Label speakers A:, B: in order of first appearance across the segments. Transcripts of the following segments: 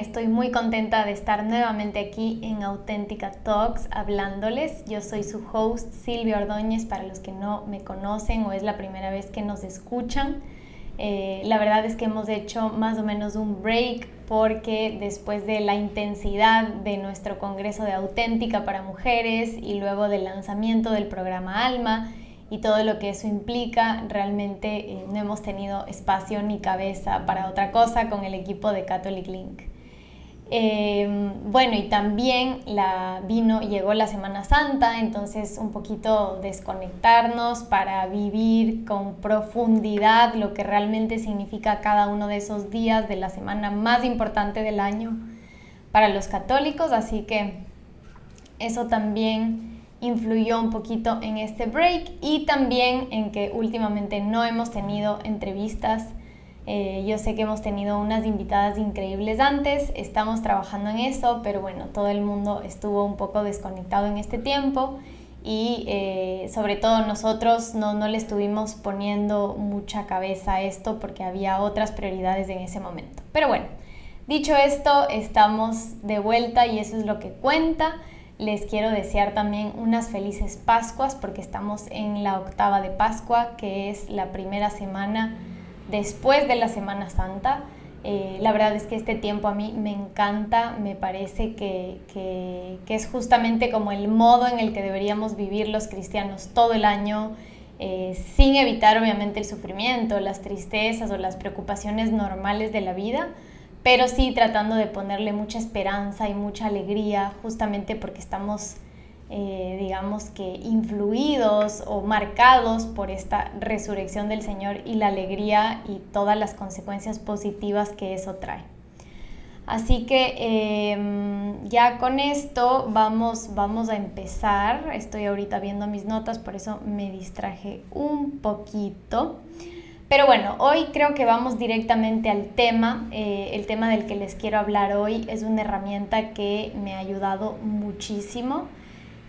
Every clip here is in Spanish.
A: Estoy muy contenta de estar nuevamente aquí en Auténtica Talks hablándoles. Yo soy su host Silvia Ordóñez para los que no me conocen o es la primera vez que nos escuchan. Eh, la verdad es que hemos hecho más o menos un break porque después de la intensidad de nuestro Congreso de Auténtica para Mujeres y luego del lanzamiento del programa Alma, y todo lo que eso implica, realmente eh, no hemos tenido espacio ni cabeza para otra cosa con el equipo de Catholic Link. Em, bueno, y también la vino, llegó la Semana Santa, entonces un poquito desconectarnos para vivir con profundidad lo que realmente significa cada uno de esos días de la semana más importante del año para los católicos, así que eso también influyó un poquito en este break y también en que últimamente no hemos tenido entrevistas. Eh, yo sé que hemos tenido unas invitadas increíbles antes, estamos trabajando en eso, pero bueno, todo el mundo estuvo un poco desconectado en este tiempo y eh, sobre todo nosotros no, no le estuvimos poniendo mucha cabeza a esto porque había otras prioridades en ese momento. Pero bueno, dicho esto, estamos de vuelta y eso es lo que cuenta. Les quiero desear también unas felices Pascuas porque estamos en la octava de Pascua, que es la primera semana después de la Semana Santa. Eh, la verdad es que este tiempo a mí me encanta, me parece que, es justamente como el modo en el que deberíamos vivir los cristianos todo el año, eh, sin evitar obviamente el sufrimiento, las tristezas o las preocupaciones normales de la vida, pero sí tratando de ponerle mucha esperanza y mucha alegría, justamente porque estamos, eh, digamos que, influidos o marcados por esta resurrección del Señor y la alegría y todas las consecuencias positivas que eso trae. Así que em, ya con esto vamos, vamos a empezar. Estoy ahorita viendo mis notas, por eso me distraje un poquito. Pero bueno, hoy creo que vamos directamente al tema. Eh, el tema del que les quiero hablar hoy es una herramienta que me ha ayudado muchísimo.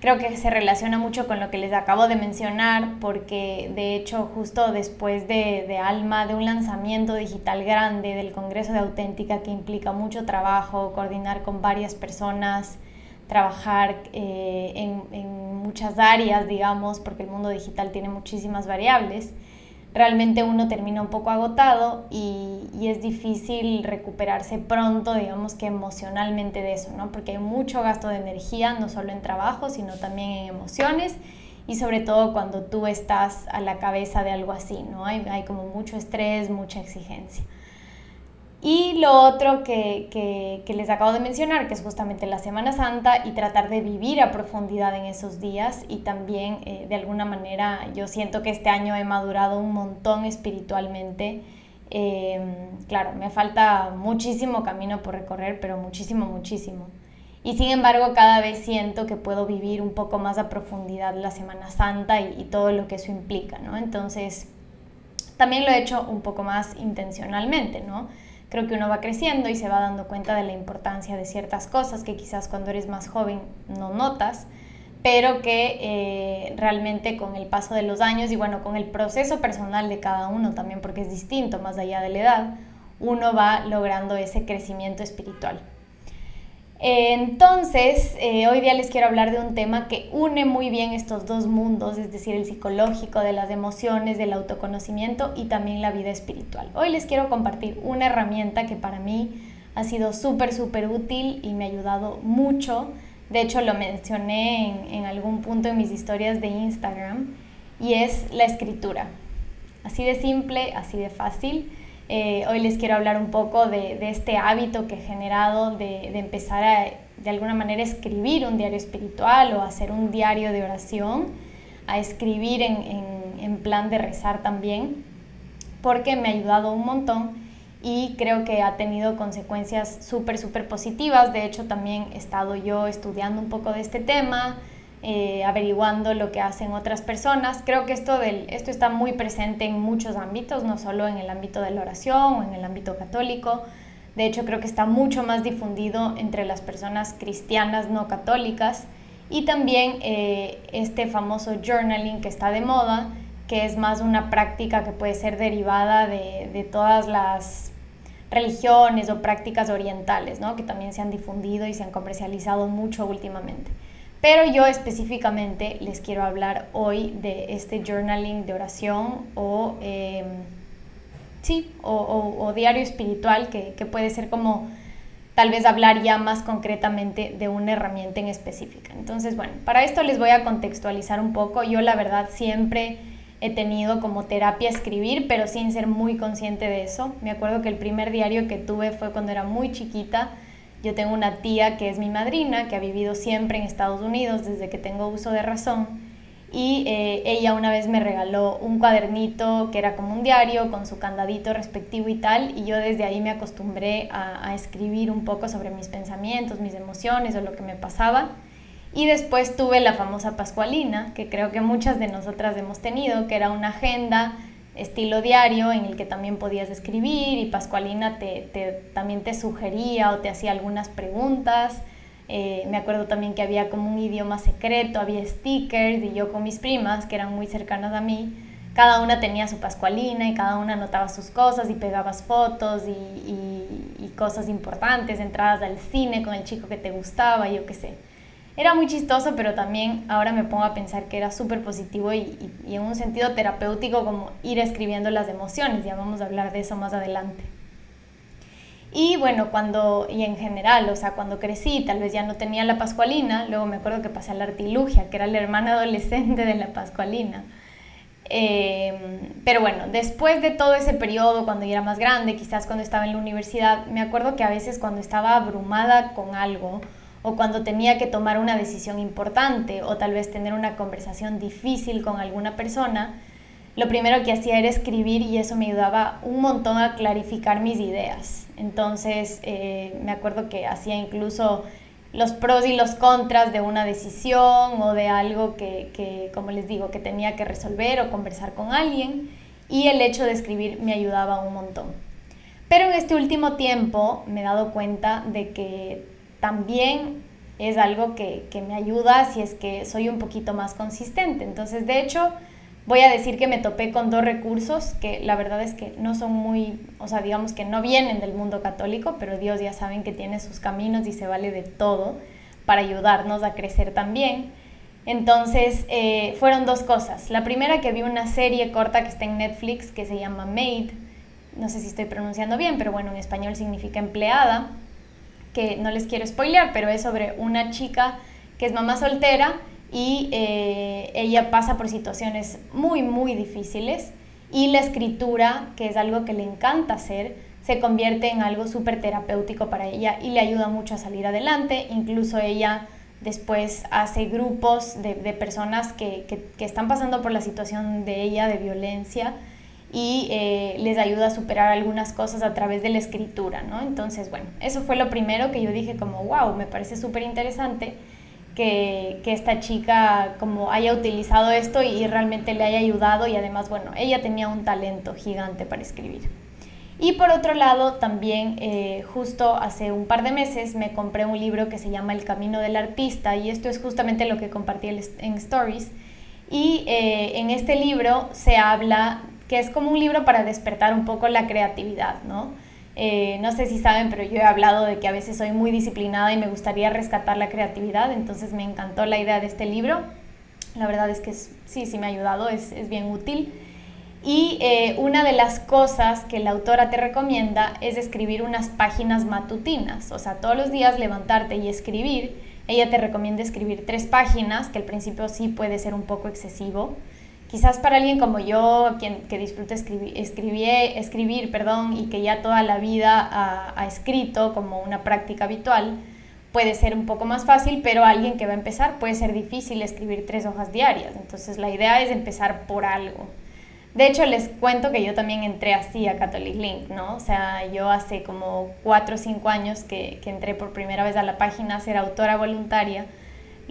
A: Creo que se relaciona mucho con lo que les acabo de mencionar porque de hecho justo después de, Alma, de un lanzamiento digital grande del Congreso de Auténtica que implica mucho trabajo, coordinar con varias personas, trabajar eh, en, en muchas áreas, digamos, porque el mundo digital tiene muchísimas variables realmente uno termina un poco agotado y, es difícil recuperarse pronto, digamos que emocionalmente de eso, ¿no? Porque hay mucho gasto de energía, no solo en trabajo, sino también en emociones y sobre todo cuando tú estás a la cabeza de algo así, ¿no? Hay, hay como mucho estrés, mucha exigencia. Y lo otro que, les acabo de mencionar, que es justamente la Semana Santa y tratar de vivir a profundidad en esos días y también eh, de alguna manera yo siento que este año he madurado un montón espiritualmente. Em, claro, me falta muchísimo camino por recorrer, pero muchísimo, muchísimo. Y sin embargo, cada vez siento que puedo vivir un poco más a profundidad la Semana Santa y, y todo lo que eso implica, ¿no? Entonces, también lo he hecho un poco más intencionalmente, ¿no? Creo que uno va creciendo y se va dando cuenta de la importancia de ciertas cosas que quizás cuando eres más joven no notas, pero que eh, realmente con el paso de los años y bueno, con el proceso personal de cada uno también, porque es distinto más allá de la edad, uno va logrando ese crecimiento espiritual. Entonces, eh, hoy día les quiero hablar de un tema que une muy bien estos dos mundos, es decir, el psicológico, de las emociones, del autoconocimiento y también la vida espiritual. Hoy les quiero compartir una herramienta que para mí ha sido súper, súper útil y me ha ayudado mucho. De hecho, lo mencioné en, en algún punto en mis historias de Instagram y es la escritura. Así de simple, así de fácil eh, hoy les quiero hablar un poco de, este hábito que he generado de, empezar a, de alguna manera, escribir un diario espiritual o hacer un diario de oración, a escribir en, plan de rezar también, porque me ha ayudado un montón y creo que ha tenido consecuencias súper, súper positivas. De hecho, también he estado yo estudiando un poco de este tema, eh, averiguando lo que hacen otras personas. Creo que esto, del, esto está muy presente en muchos ámbitos, no solo en el ámbito de la oración o en el ámbito católico. De hecho, creo que está mucho más difundido entre las personas cristianas no católicas y también eh, este famoso journaling que está de moda, que es más una práctica que puede ser derivada de, de todas las religiones o prácticas orientales, ¿no? que también se han difundido y se han comercializado mucho últimamente. Pero yo específicamente les quiero hablar hoy de este journaling de oración o, em, sí, o, diario espiritual que, que puede ser como tal vez hablar ya más concretamente de una herramienta en específica. Entonces, bueno, para esto les voy a contextualizar un poco. Yo la verdad siempre he tenido como terapia escribir, pero sin ser muy consciente de eso. Me acuerdo que el primer diario que tuve fue cuando era muy chiquita. Yo tengo una tía que es mi madrina, que ha vivido siempre en Estados Unidos desde que tengo uso de razón. Y eh, ella una vez me regaló un cuadernito que era como un diario con su candadito respectivo y tal. Y yo desde ahí me acostumbré a, a escribir un poco sobre mis pensamientos, mis emociones o lo que me pasaba. Y después tuve la famosa Pascualina, que creo que muchas de nosotras hemos tenido, que era una agenda estilo diario en el que también podías escribir y Pascualina te, también te sugería o te hacía algunas preguntas. Eh, me acuerdo también que había como un idioma secreto, había stickers y yo con mis primas, que eran muy cercanas a mí, cada una tenía su Pascualina y cada una anotaba sus cosas y pegabas fotos y, y cosas importantes, entradas al cine con el chico que te gustaba, yo qué sé era muy chistoso, pero también ahora me pongo a pensar que era súper positivo y, en un sentido terapéutico como ir escribiendo las emociones, ya vamos a hablar de eso más adelante. Y bueno, cuando, y en general, o sea, cuando crecí, tal vez ya no tenía la Pascualina, luego me acuerdo que pasé a la Artilugia, que era la hermana adolescente de la Pascualina. Em, pero bueno, después de todo ese periodo, cuando ya era más grande, quizás cuando estaba en la universidad, me acuerdo que a veces cuando estaba abrumada con algo, o cuando tenía que tomar una decisión importante o tal vez tener una conversación difícil con alguna persona, lo primero que hacía era escribir y eso me ayudaba un montón a clarificar mis ideas. Entonces eh, me acuerdo que hacía incluso los pros y los contras de una decisión o de algo que, que, como les digo, que tenía que resolver o conversar con alguien y el hecho de escribir me ayudaba un montón. Pero en este último tiempo me he dado cuenta de que también es algo que, me ayuda si es que soy un poquito más consistente. Entonces, de hecho, voy a decir que me topé con dos recursos que la verdad es que no son muy, o sea, digamos que no vienen del mundo católico, pero Dios ya saben que tiene sus caminos y se vale de todo para ayudarnos a crecer también. Entonces, eh, fueron dos cosas. La primera que vi una serie corta que está en Netflix que se llama Maid. No sé si estoy pronunciando bien, pero bueno, en español significa empleada que no les quiero spoilear, pero es sobre una chica que es mamá soltera y eh, ella pasa por situaciones muy, muy difíciles y la escritura, que es algo que le encanta hacer, se convierte en algo súper terapéutico para ella y le ayuda mucho a salir adelante. Incluso ella después hace grupos de, personas que, que, están pasando por la situación de ella de violencia y eh, les ayuda a superar algunas cosas a través de la escritura, ¿no? Entonces, bueno, eso fue lo primero que yo dije como, wow, me parece súper interesante que, que, esta chica como haya utilizado esto y realmente le haya ayudado y además, bueno, ella tenía un talento gigante para escribir. Y por otro lado, también eh, justo hace un par de meses me compré un libro que se llama El Camino del Artista y esto es justamente lo que compartí en Stories. Y eh, en este libro se habla que es como un libro para despertar un poco la creatividad, ¿no? Eh, no sé si saben, pero yo he hablado de que a veces soy muy disciplinada y me gustaría rescatar la creatividad, entonces me encantó la idea de este libro. La verdad es que sí, sí me ha ayudado, es, es bien útil. Y eh, una de las cosas que la autora te recomienda es escribir unas páginas matutinas, o sea, todos los días levantarte y escribir. Ella te recomienda escribir tres páginas, que al principio sí puede ser un poco excesivo, quizás para alguien como yo, quien, que disfruta escribir, escribir perdón, y que ya toda la vida ha, escrito como una práctica habitual, puede ser un poco más fácil, pero alguien que va a empezar puede ser difícil escribir tres hojas diarias. Entonces la idea es empezar por algo. De hecho, les cuento que yo también entré así a Catholic Link, ¿no? O sea, yo hace como cuatro o cinco años que entré por primera vez a la página a ser autora voluntaria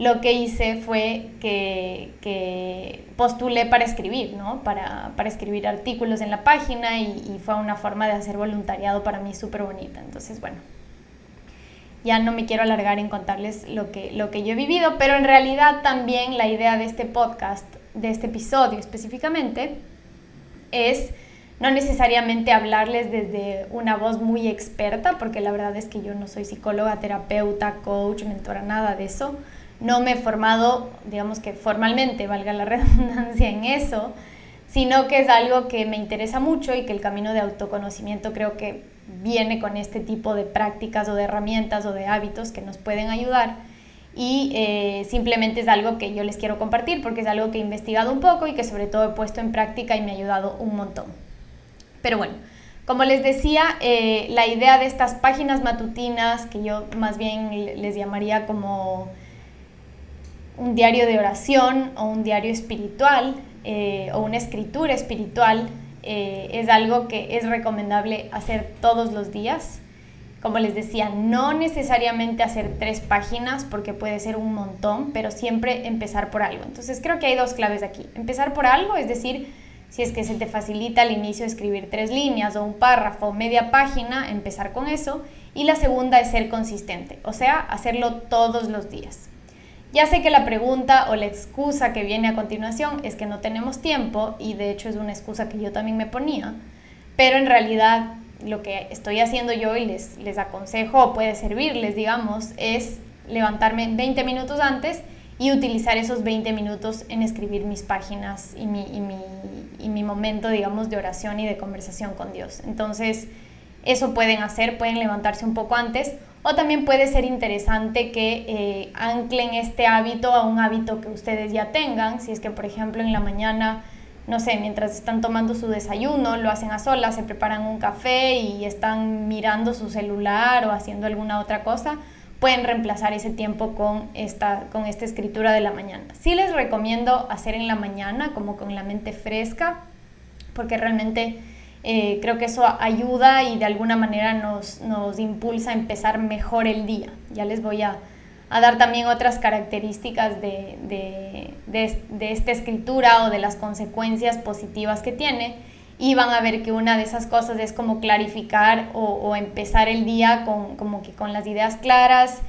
A: lo que hice fue que, postulé para escribir, ¿no? Para, escribir artículos en la página y, fue una forma de hacer voluntariado para mí súper bonita. Entonces, bueno, ya no me quiero alargar en contarles lo que, lo que yo he vivido, pero en realidad también la idea de este podcast, de este episodio específicamente, es no necesariamente hablarles desde una voz muy experta, porque la verdad es que yo no soy psicóloga, terapeuta, coach, mentora, nada de eso. No me he formado, digamos que formalmente, valga la redundancia en eso, sino que es algo que me interesa mucho y que el camino de autoconocimiento creo que viene con este tipo de prácticas o de herramientas o de hábitos que nos pueden ayudar y eh, simplemente es algo que yo les quiero compartir porque es algo que he investigado un poco y que sobre todo he puesto en práctica y me ha ayudado un montón. Pero bueno, como les decía, eh, la idea de estas páginas matutinas, que yo más bien les llamaría como un diario de oración o un diario espiritual eh, o una escritura espiritual, es algo que es recomendable hacer todos los días como les decía, no necesariamente hacer tres páginas porque puede ser un montón, pero siempre empezar por algo. Entonces creo que hay dos claves aquí. Empezar por algo, es decir, si es que se te facilita al inicio escribir tres líneas o un párrafo o media página, empezar con eso. Y la segunda es ser consistente, o sea, hacerlo todos los días. Ya sé que la pregunta o la excusa que viene a continuación es que no tenemos tiempo y de hecho es una excusa que yo también me ponía, pero en realidad lo que estoy haciendo yo y les, les aconsejo o puede servirles, digamos, es levantarme 20 minutos antes y utilizar esos 20 minutos en escribir mis páginas y mi, y mi, y mi momento, digamos, de oración y de conversación con Dios. Entonces, eso pueden hacer, pueden levantarse un poco antes o también puede ser interesante que eh, anclen este hábito a un hábito que ustedes ya tengan. Si es que, por ejemplo, en la mañana no sé, mientras están tomando su desayuno, lo hacen a solas, se preparan un café y están mirando su celular o haciendo alguna otra cosa, pueden reemplazar ese tiempo con esta, con esta escritura de la mañana. Sí les recomiendo hacer en la mañana, como con la mente fresca, porque realmente eh, creo que eso ayuda y de alguna manera nos, nos impulsa a empezar mejor el día. Ya les voy a a dar también otras características de, de, de, esta escritura o de las consecuencias positivas que tiene y van a ver que una de esas cosas es como clarificar o, o empezar el día con, como que con las ideas claras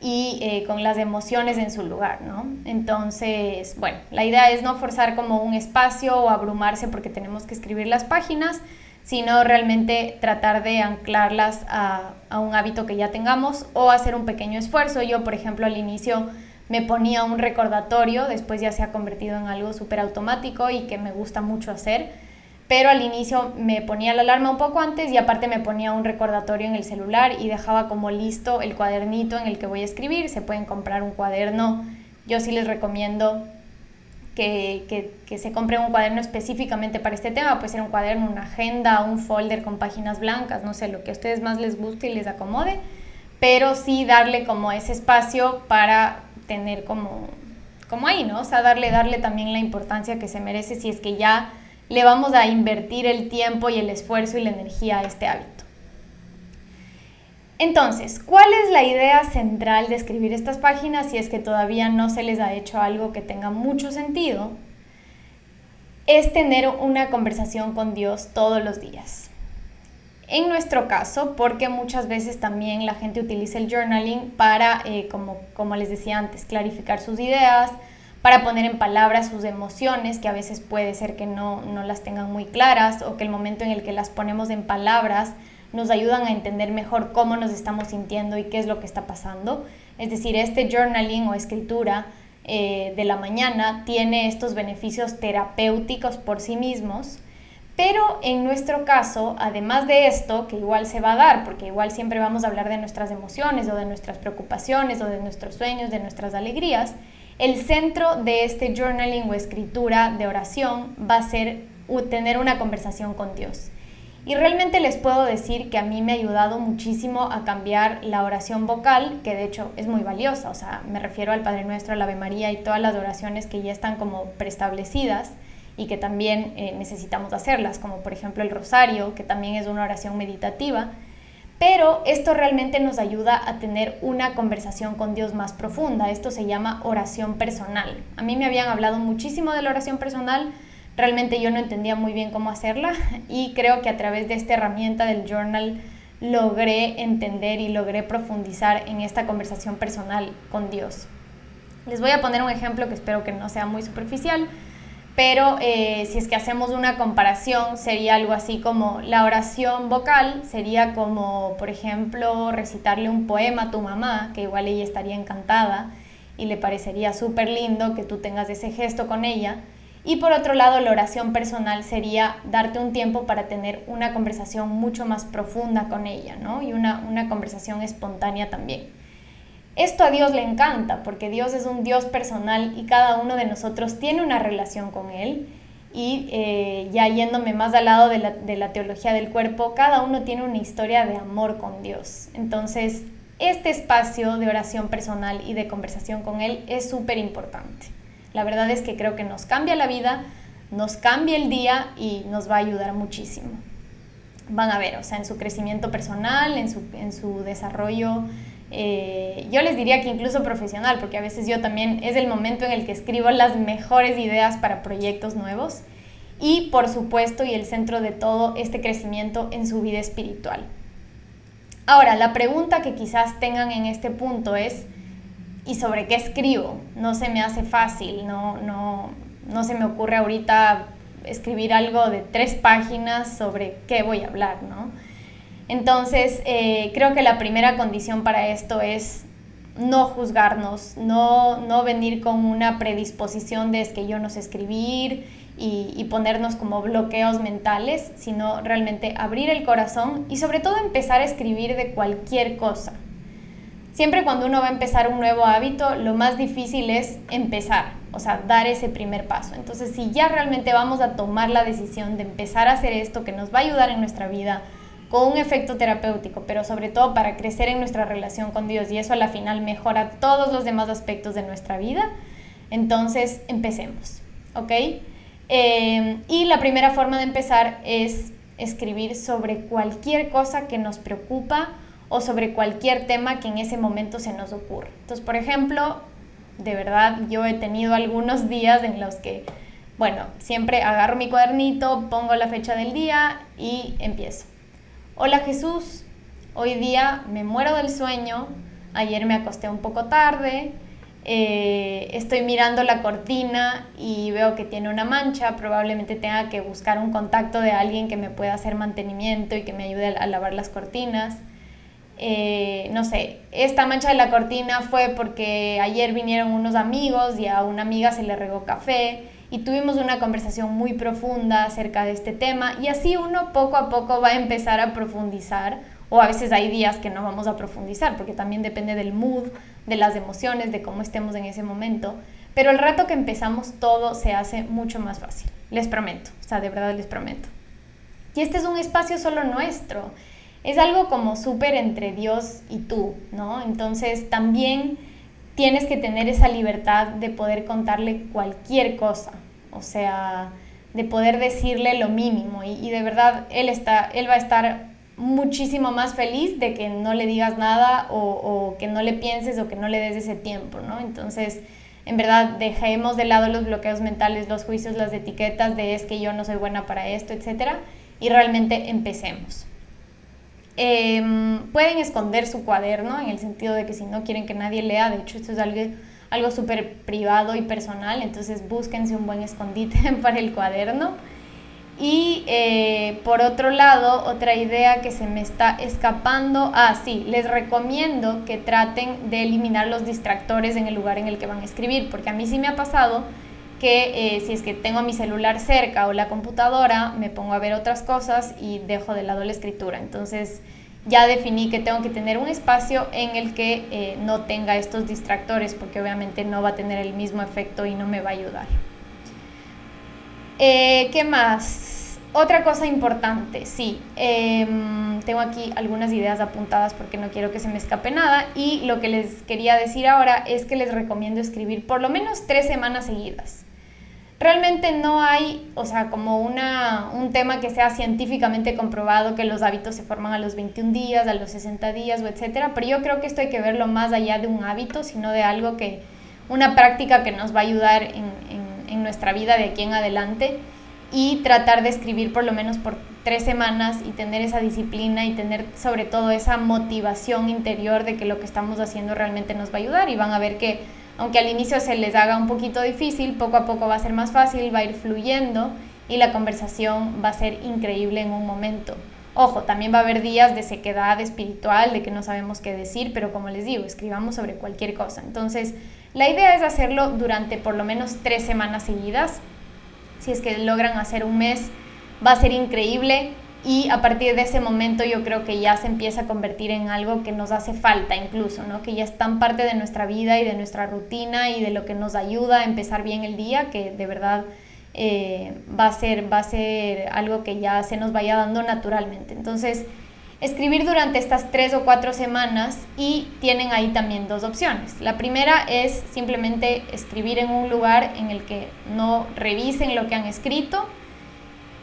A: y eh, con las emociones en su lugar, ¿no? Entonces, bueno, la idea es no forzar como un espacio o abrumarse porque tenemos que escribir las páginas, sino realmente tratar de anclarlas a, un hábito que ya tengamos o hacer un pequeño esfuerzo. Yo, por ejemplo, al inicio me ponía un recordatorio, después ya se ha convertido en algo súper automático y que me gusta mucho hacer, pero al inicio me ponía la alarma un poco antes y aparte me ponía un recordatorio en el celular y dejaba como listo el cuadernito en el que voy a escribir. Se pueden comprar un cuaderno, yo sí les recomiendo que, se compre un cuaderno específicamente para este tema, puede ser un cuaderno, una agenda, un folder con páginas blancas, no sé, lo que a ustedes más les guste y les acomode, pero sí darle como ese espacio para tener como, como ahí, ¿no? O sea, darle, darle también la importancia que se merece si es que ya le vamos a invertir el tiempo y el esfuerzo y la energía a este hábito. Entonces, ¿cuál es la idea central de escribir estas páginas si es que todavía no se les ha hecho algo que tenga mucho sentido? Es tener una conversación con Dios todos los días. En nuestro caso, porque muchas veces también la gente utiliza el journaling para, eh, como, como les decía antes, clarificar sus ideas, para poner en palabras sus emociones, que a veces puede ser que no, no las tengan muy claras o que el momento en el que las ponemos en palabras nos ayudan a entender mejor cómo nos estamos sintiendo y qué es lo que está pasando. Es decir, este journaling o escritura eh, de la mañana tiene estos beneficios terapéuticos por sí mismos, pero en nuestro caso, además de esto, que igual se va a dar, porque igual siempre vamos a hablar de nuestras emociones o de nuestras preocupaciones o de nuestros sueños, de nuestras alegrías, el centro de este journaling o escritura de oración va a ser tener una conversación con Dios. Y realmente les puedo decir que a mí me ha ayudado muchísimo a cambiar la oración vocal, que de hecho es muy valiosa, o sea, me refiero al Padre Nuestro, al Ave María y todas las oraciones que ya están como preestablecidas y que también eh, necesitamos hacerlas, como por ejemplo el rosario, que también es una oración meditativa. Pero esto realmente nos ayuda a tener una conversación con Dios más profunda. Esto se llama oración personal. A mí me habían hablado muchísimo de la oración personal, Realmente yo no entendía muy bien cómo hacerla y creo que a través de esta herramienta del journal logré entender y logré profundizar en esta conversación personal con Dios. Les voy a poner un ejemplo que espero que no sea muy superficial, pero eh, si es que hacemos una comparación, sería algo así como la oración vocal, sería como, por ejemplo, recitarle un poema a tu mamá, que igual ella estaría encantada y le parecería súper lindo que tú tengas ese gesto con ella. Y por otro lado, la oración personal sería darte un tiempo para tener una conversación mucho más profunda con ella, ¿no? Y una, una conversación espontánea también. Esto a Dios le encanta porque Dios es un Dios personal y cada uno de nosotros tiene una relación con Él. Y eh, ya yéndome más al lado de la, de la teología del cuerpo, cada uno tiene una historia de amor con Dios. Entonces, este espacio de oración personal y de conversación con Él es súper importante. La verdad es que creo que nos cambia la vida, nos cambia el día y nos va a ayudar muchísimo. Van a ver, o sea, en su crecimiento personal, en su, en su desarrollo eh, yo les diría que incluso profesional, porque a veces yo también es el momento en el que escribo las mejores ideas para proyectos nuevos y por supuesto y el centro de todo este crecimiento en su vida espiritual. Ahora, la pregunta que quizás tengan en este punto es, ¿y sobre qué escribo? No se me hace fácil, no, no, no se me ocurre ahorita escribir algo de tres páginas sobre qué voy a hablar, ¿no? Entonces, eh, creo que la primera condición para esto es no juzgarnos, no, no venir con una predisposición de es que yo no sé escribir y, y, ponernos como bloqueos mentales, sino realmente abrir el corazón y sobre todo empezar a escribir de cualquier cosa. Siempre cuando uno va a empezar un nuevo hábito, lo más difícil es empezar, o sea, dar ese primer paso. Entonces, si ya realmente vamos a tomar la decisión de empezar a hacer esto que nos va a ayudar en nuestra vida, con un efecto terapéutico, pero sobre todo para crecer en nuestra relación con Dios y eso a la final mejora todos los demás aspectos de nuestra vida. Entonces, empecemos, ¿ok? Eh, y la primera forma de empezar es escribir sobre cualquier cosa que nos preocupa o sobre cualquier tema que en ese momento se nos ocurra. Entonces, por ejemplo, de verdad, yo he tenido algunos días en los que, bueno, siempre agarro mi cuadernito, pongo la fecha del día y empiezo. Hola Jesús, hoy día me muero del sueño, ayer me acosté un poco tarde, eh, estoy mirando la cortina y veo que tiene una mancha, probablemente tenga que buscar un contacto de alguien que me pueda hacer mantenimiento y que me ayude a, lavar las cortinas. Eh, no sé, esta mancha de la cortina fue porque ayer vinieron unos amigos y a una amiga se le regó café y tuvimos una conversación muy profunda acerca de este tema y así uno poco a poco va a empezar a profundizar o a veces hay días que no vamos a profundizar porque también depende del mood, de las emociones, de cómo estemos en ese momento, pero el rato que empezamos todo se hace mucho más fácil, les prometo, o sea, de verdad les prometo. Y este es un espacio solo nuestro, es algo como súper entre Dios y tú, ¿no? Entonces también tienes que tener esa libertad de poder contarle cualquier cosa, o sea, de poder decirle lo mínimo y, de verdad él, está, él va a estar muchísimo más feliz de que no le digas nada o, que no le pienses o que no le des ese tiempo, ¿no? Entonces, en verdad, dejemos de lado los bloqueos mentales, los juicios, las etiquetas de es que yo no soy buena para esto, etcétera, y realmente empecemos. Em, pueden esconder su cuaderno en el sentido de que si no quieren que nadie lea, de hecho esto es algo, algo súper privado y personal, entonces búsquense un buen escondite para el cuaderno. Y eh, por otro lado, otra idea que se me está escapando, ah, sí, les recomiendo que traten de eliminar los distractores en el lugar en el que van a escribir, porque a mí sí me ha pasado que eh, si es que tengo mi celular cerca o la computadora, me pongo a ver otras cosas y dejo de lado la escritura. Entonces ya definí que tengo que tener un espacio en el que eh, no tenga estos distractores porque obviamente no va a tener el mismo efecto y no me va a ayudar. Eh, ¿Qué más? Otra cosa importante, sí, em, tengo aquí algunas ideas apuntadas porque no quiero que se me escape nada y lo que les quería decir ahora es que les recomiendo escribir por lo menos tres semanas seguidas realmente no hay, o sea, como una, un tema que sea científicamente comprobado que los hábitos se forman a los 21 días, a los 60 días o etcétera, pero yo creo que esto hay que verlo más allá de un hábito, sino de algo que, una práctica que nos va a ayudar en, en nuestra vida de aquí en adelante y tratar de escribir por lo menos por tres semanas y tener esa disciplina y tener sobre todo esa motivación interior de que lo que estamos haciendo realmente nos va a ayudar y van a ver que aunque al inicio se les haga un poquito difícil, poco a poco va a ser más fácil, va a ir fluyendo y la conversación va a ser increíble en un momento. Ojo, también va a haber días de sequedad espiritual, de que no sabemos qué decir, pero como les digo, escribamos sobre cualquier cosa. Entonces, la idea es hacerlo durante por lo menos tres semanas seguidas. Si es que logran hacer un mes, va a ser increíble y a partir de ese momento yo creo que ya se empieza a convertir en algo que nos hace falta incluso, ¿no? que ya es tan parte de nuestra vida y de nuestra rutina y de lo que nos ayuda a empezar bien el día, que de verdad eh, va, a ser, va a ser algo que ya se nos vaya dando naturalmente. Entonces, escribir durante estas tres o cuatro semanas y tienen ahí también dos opciones. La primera es simplemente escribir en un lugar en el que no revisen lo que han escrito,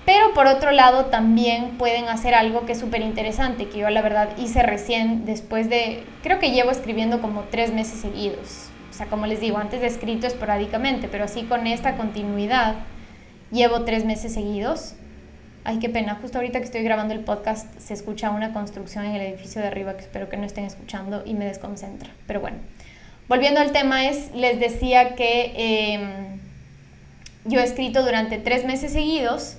A: pero por otro lado también pueden hacer algo que es súper interesante, que yo la verdad hice recién después de, creo que llevo escribiendo como tres meses seguidos. O sea, como les digo, antes de escrito esporádicamente, pero así con esta continuidad llevo tres meses seguidos. Ay, qué pena, justo ahorita que estoy grabando el podcast se escucha una construcción en el edificio de arriba que espero que no estén escuchando y me desconcentra. Pero bueno, volviendo al tema es, les decía que em, yo he escrito durante tres meses seguidos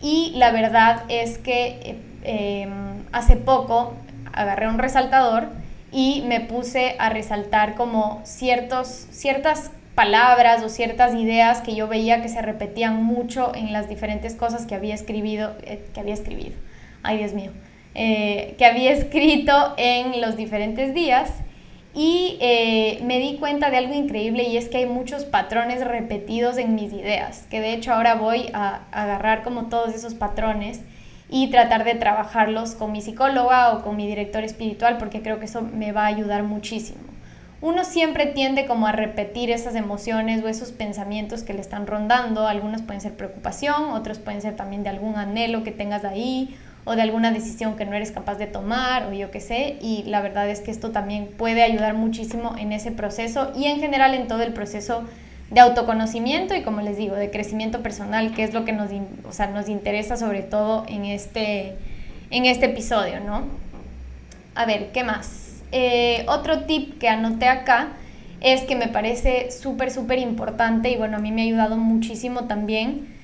A: y la verdad es que eh, em, hace poco agarré un resaltador y me puse a resaltar como ciertos, ciertas palabras o ciertas ideas que yo veía que se repetían mucho en las diferentes cosas que había escribido, eh, que había escribido, ay Dios mío, eh, que había escrito en los diferentes días y eh, me di cuenta de algo increíble y es que hay muchos patrones repetidos en mis ideas, que de hecho ahora voy a, agarrar como todos esos patrones y tratar de trabajarlos con mi psicóloga o con mi director espiritual porque creo que eso me va a ayudar muchísimo. Uno siempre tiende como a repetir esas emociones o esos pensamientos que le están rondando, algunos pueden ser preocupación, otros pueden ser también de algún anhelo que tengas ahí o de alguna decisión que no eres capaz de tomar o yo qué sé. Y la verdad es que esto también puede ayudar muchísimo en ese proceso y en general en todo el proceso de autoconocimiento y como les digo, de crecimiento personal, que es lo que nos, o sea, nos interesa sobre todo en este, en este episodio, ¿no? A ver, ¿qué más? Eh, otro tip que anoté acá es que me parece súper, súper importante y bueno, a mí me ha ayudado muchísimo también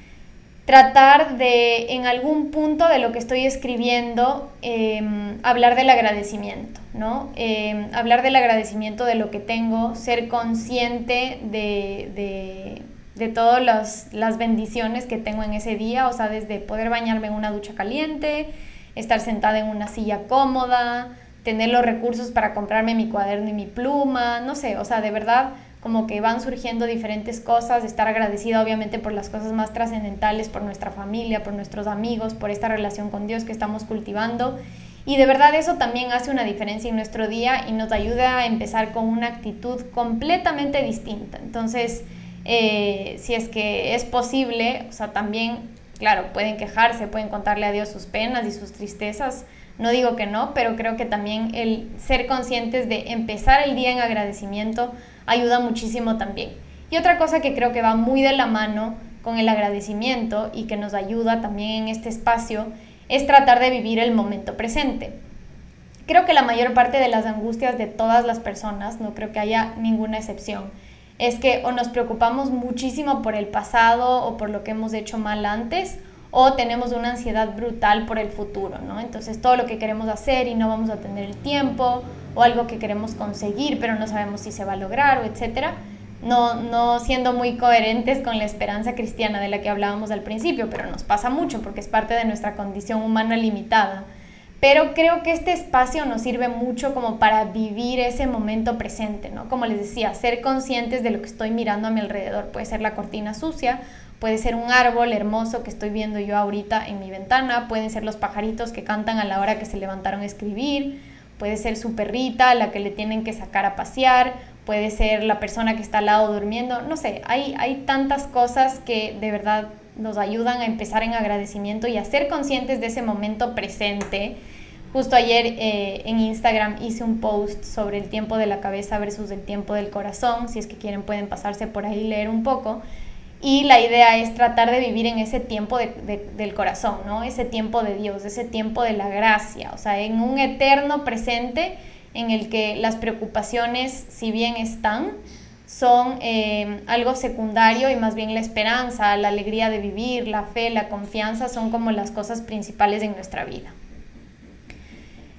A: tratar de, en algún punto de lo que estoy escribiendo, em, hablar del agradecimiento, ¿no? Em, hablar del agradecimiento de lo que tengo, ser consciente de, de, todas las, bendiciones que tengo en ese día, o sea, desde poder bañarme en una ducha caliente, estar sentada en una silla cómoda, tener los recursos para comprarme mi cuaderno y mi pluma, no sé, o sea, de verdad como que van surgiendo diferentes cosas, estar agradecida obviamente por las cosas más trascendentales, por nuestra familia, por nuestros amigos, por esta relación con Dios que estamos cultivando. Y de verdad eso también hace una diferencia en nuestro día y nos ayuda a empezar con una actitud completamente distinta. Entonces, eh, si es que es posible, o sea, también, claro, pueden quejarse, pueden contarle a Dios sus penas y sus tristezas. No digo que no, pero creo que también el ser conscientes de empezar el día en agradecimiento ayuda muchísimo también. Y otra cosa que creo que va muy de la mano con el agradecimiento y que nos ayuda también en este espacio es tratar de vivir el momento presente. Creo que la mayor parte de las angustias de todas las personas, no creo que haya ninguna excepción, es que o nos preocupamos muchísimo por el pasado o por lo que hemos hecho mal antes, o tenemos una ansiedad brutal por el futuro, ¿no? Entonces todo lo que queremos hacer y no vamos a tener el tiempo, o algo que queremos conseguir pero no sabemos si se va a lograr o etcétera, no, no siendo muy coherentes con la esperanza cristiana de la que hablábamos al principio, pero nos pasa mucho porque es parte de nuestra condición humana limitada. Pero creo que este espacio nos sirve mucho como para vivir ese momento presente, ¿no? Como les decía, ser conscientes de lo que estoy mirando a mi alrededor. Puede ser la cortina sucia, Puede ser un árbol hermoso que estoy viendo yo ahorita en mi ventana, pueden ser los pajaritos que cantan a la hora que se levantaron a escribir, puede ser su perrita la que le tienen que sacar a pasear, puede ser la persona que está al lado durmiendo, no sé, hay, hay tantas cosas que de verdad nos ayudan a empezar en agradecimiento y a ser conscientes de ese momento presente. Justo ayer eh, en Instagram hice un post sobre el tiempo de la cabeza versus el tiempo del corazón. Si es que quieren pueden pasarse por ahí y leer un poco. Y la idea es tratar de vivir en ese tiempo del corazón, ¿no? Ese tiempo de Dios, ese tiempo de la gracia, o sea, en un eterno presente en el que las preocupaciones, si bien están, son eh, algo secundario y más bien la esperanza, la alegría de vivir, la fe, la confianza son como las cosas principales en nuestra vida.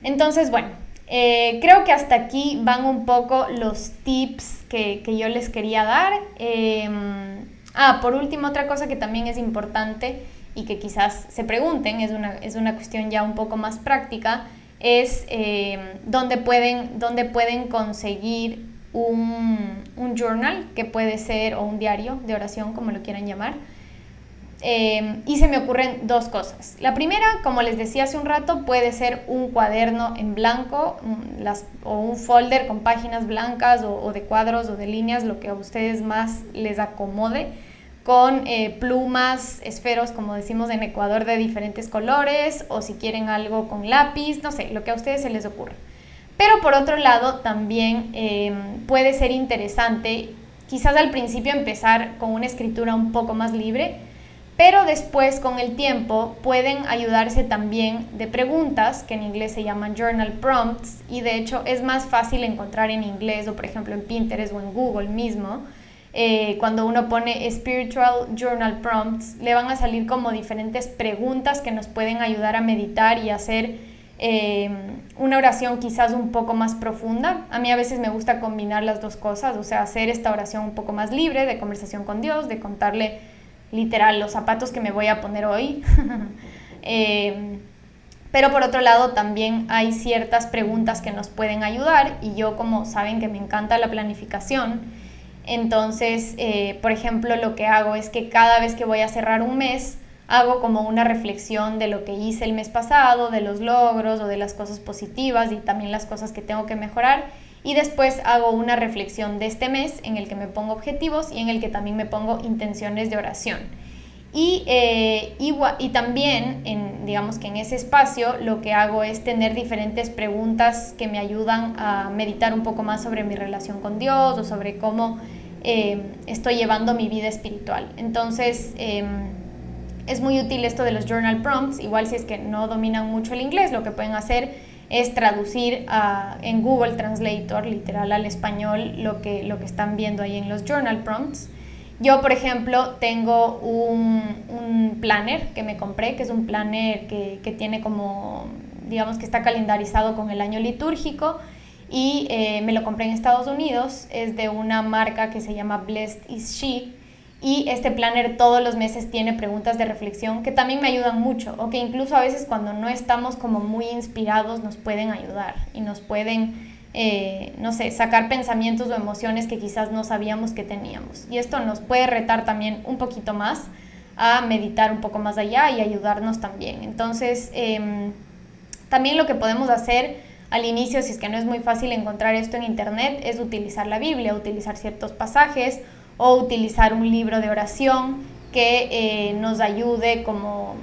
A: Entonces, bueno, eh, creo que hasta aquí van un poco los tips que, yo les quería dar. Em, ah, por último, otra cosa que también es importante y que quizás se pregunten, es una, es una cuestión ya un poco más práctica, es em, dónde, pueden, dónde pueden conseguir un, un, journal, que puede ser, o un diario de oración, como lo quieran llamar. Em, y se me ocurren dos cosas. La primera, como les decía hace un rato, puede ser un cuaderno en blanco las, o un folder con páginas blancas o, de cuadros o de líneas, lo que a ustedes más les acomode, con eh, plumas, esferos, como decimos en Ecuador, de diferentes colores, o si quieren algo con lápiz, no sé, lo que a ustedes se les ocurra. Pero por otro lado, también em, puede ser interesante, quizás al principio empezar con una escritura un poco más libre, pero después con el tiempo pueden ayudarse también de preguntas, que en inglés se llaman journal prompts, y de hecho es más fácil encontrar en inglés o por ejemplo en Pinterest o en Google mismo. Eh, cuando uno pone Spiritual Journal Prompts, le van a salir como diferentes preguntas que nos pueden ayudar a meditar y hacer eh, una oración quizás un poco más profunda. A mí a veces me gusta combinar las dos cosas, o sea, hacer esta oración un poco más libre de conversación con Dios, de contarle literal los zapatos que me voy a poner hoy. Eh, pero por otro lado también hay ciertas preguntas que nos pueden ayudar y yo como saben que me encanta la planificación, entonces, eh, por ejemplo, lo que hago es que cada vez que voy a cerrar un mes, hago como una reflexión de lo que hice el mes pasado, de los logros o de las cosas positivas y también las cosas que tengo que mejorar. Y después hago una reflexión de este mes en el que me pongo objetivos y en el que también me pongo intenciones de oración. Y, eh, y, también, en, digamos que en ese espacio, lo que hago es tener diferentes preguntas que me ayudan a meditar un poco más sobre mi relación con Dios o sobre cómo eh, estoy llevando mi vida espiritual. Entonces, em, es muy útil esto de los journal prompts, igual si es que no dominan mucho el inglés, lo que pueden hacer es traducir en Google Translator, literal al español, lo que, lo que están viendo ahí en los journal prompts. Yo, por ejemplo, tengo un, planner que me compré, que es un planner que, tiene como, digamos que está calendarizado con el año litúrgico y eh, me lo compré en Estados Unidos. Es de una marca que se llama Blessed is She y este planner todos los meses tiene preguntas de reflexión que también me ayudan mucho o que incluso a veces cuando no estamos como muy inspirados nos pueden ayudar y nos pueden, eh, no sé, sacar pensamientos o emociones que quizás no sabíamos que teníamos. Y esto nos puede retar también un poquito más a meditar un poco más allá y ayudarnos también. Entonces, em, también lo que podemos hacer al inicio, si es que no es muy fácil encontrar esto en internet, es utilizar la Biblia, utilizar ciertos pasajes o utilizar un libro de oración que eh, nos ayude como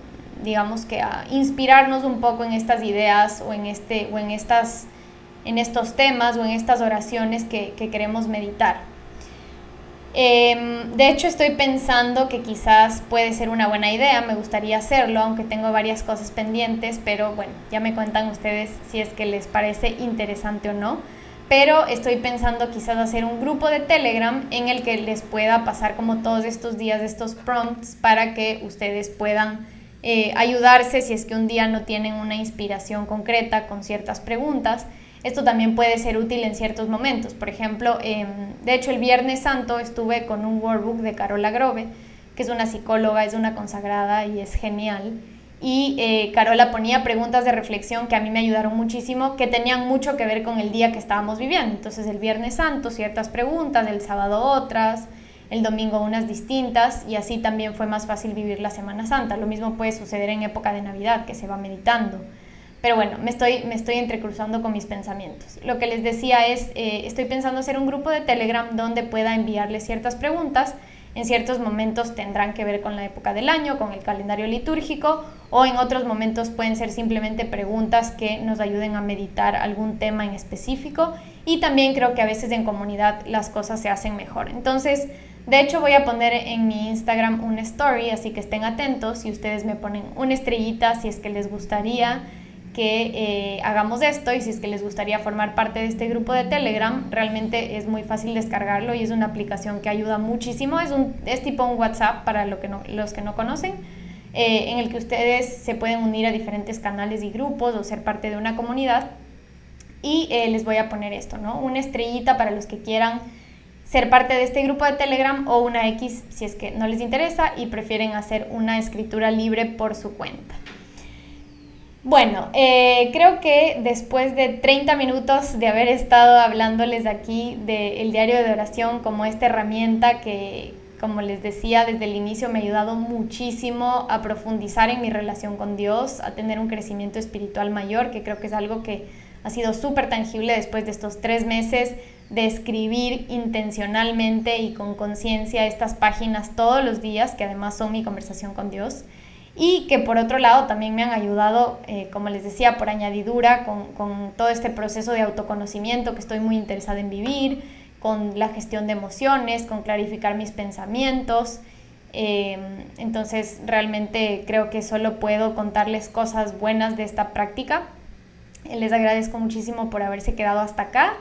A: digamos que a inspirarnos un poco en estas ideas o en, este, o en, estas, en estos temas o en estas oraciones que, queremos meditar. Em, de hecho, estoy pensando que quizás puede ser una buena idea, me gustaría hacerlo, aunque tengo varias cosas pendientes, pero bueno, ya me cuentan ustedes si es que les parece interesante o no pero estoy pensando quizás hacer un grupo de Telegram en el que les pueda pasar como todos estos días estos prompts para que ustedes puedan eh, ayudarse si es que un día no tienen una inspiración concreta con ciertas preguntas. Esto también puede ser útil en ciertos momentos. Por ejemplo, em, de hecho el Viernes Santo estuve con un workbook de Carola Grove, que es una psicóloga, es una consagrada y es genial y eh, Carola ponía preguntas de reflexión que a mí me ayudaron muchísimo, que tenían mucho que ver con el día que estábamos viviendo. Entonces el Viernes Santo ciertas preguntas, el sábado otras, el domingo unas distintas y así también fue más fácil vivir la Semana Santa. Lo mismo puede suceder en época de Navidad, que se va meditando. Pero bueno, me estoy, me estoy entrecruzando con mis pensamientos. Lo que les decía es, eh, estoy pensando hacer un grupo de Telegram donde pueda enviarles ciertas preguntas en ciertos momentos tendrán que ver con la época del año, con el calendario litúrgico, o en otros momentos pueden ser simplemente preguntas que nos ayuden a meditar algún tema en específico. Y también creo que a veces en comunidad las cosas se hacen mejor. Entonces, de hecho voy a poner en mi Instagram una story, así que estén atentos y ustedes me ponen una estrellita si es que les gustaría que eh, hagamos esto y si es que les gustaría formar parte de este grupo de Telegram, realmente es muy fácil descargarlo y es una aplicación que ayuda muchísimo. Es, un, es tipo un WhatsApp para lo que no, los que no conocen, eh, en el que ustedes se pueden unir a diferentes canales y grupos o ser parte de una comunidad. Y eh, les voy a poner esto, ¿no? Una estrellita para los que quieran ser parte de este grupo de Telegram o una X si es que no les interesa y prefieren hacer una escritura libre por su cuenta. Bueno, eh, creo que después de 30 minutos de haber estado hablándoles aquí del diario de oración como esta herramienta que, como les decía desde el inicio, me ha ayudado muchísimo a profundizar en mi relación con Dios, a tener un crecimiento espiritual mayor, que creo que es algo que ha sido súper tangible después de estos tres meses de escribir intencionalmente y con conciencia estas páginas todos los días, que además son mi conversación con Dios y que por otro lado también me han ayudado, eh, como les decía, por añadidura con, todo este proceso de autoconocimiento que estoy muy interesada en vivir, con la gestión de emociones, con clarificar mis pensamientos. Eh, entonces realmente creo que solo puedo contarles cosas buenas de esta práctica. Les agradezco muchísimo por haberse quedado hasta acá.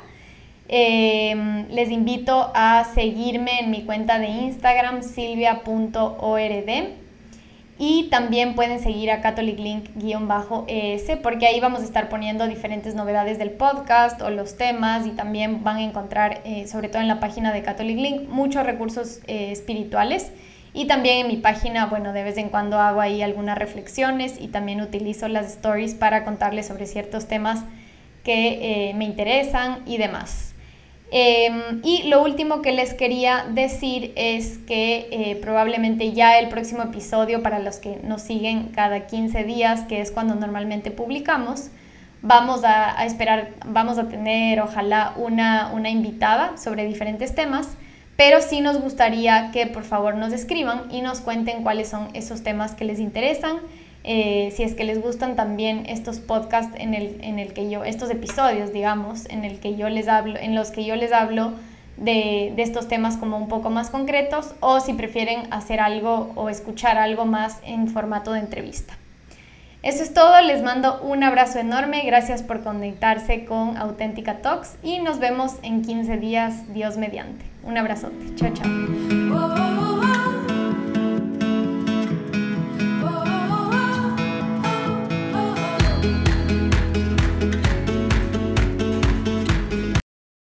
A: Eh, les invito a seguirme en mi cuenta de Instagram silvia.ord y también pueden seguir a Catholic Link-ES porque ahí vamos a estar poniendo diferentes novedades del podcast o los temas y también van a encontrar, eh, sobre todo en la página de Catholic Link, muchos recursos eh, espirituales. Y también en mi página, bueno, de vez en cuando hago ahí algunas reflexiones y también utilizo las stories para contarles sobre ciertos temas que eh, me interesan y demás. Em, y lo último que les quería decir es que eh, probablemente ya el próximo episodio, para los que nos siguen cada 15 días, que es cuando normalmente publicamos, vamos a, esperar, vamos a tener ojalá una, una invitada sobre diferentes temas, pero sí nos gustaría que por favor nos escriban y nos cuenten cuáles son esos temas que les interesan eh, si es que les gustan también estos podcasts en el, en el que yo, estos episodios, digamos, en, el que yo les hablo, en los que yo les hablo de, de, estos temas como un poco más concretos o si prefieren hacer algo o escuchar algo más en formato de entrevista. Eso es todo, les mando un abrazo enorme, gracias por conectarse con Auténtica Talks y nos vemos en 15 días, Dios mediante. Un abrazote, chao chao.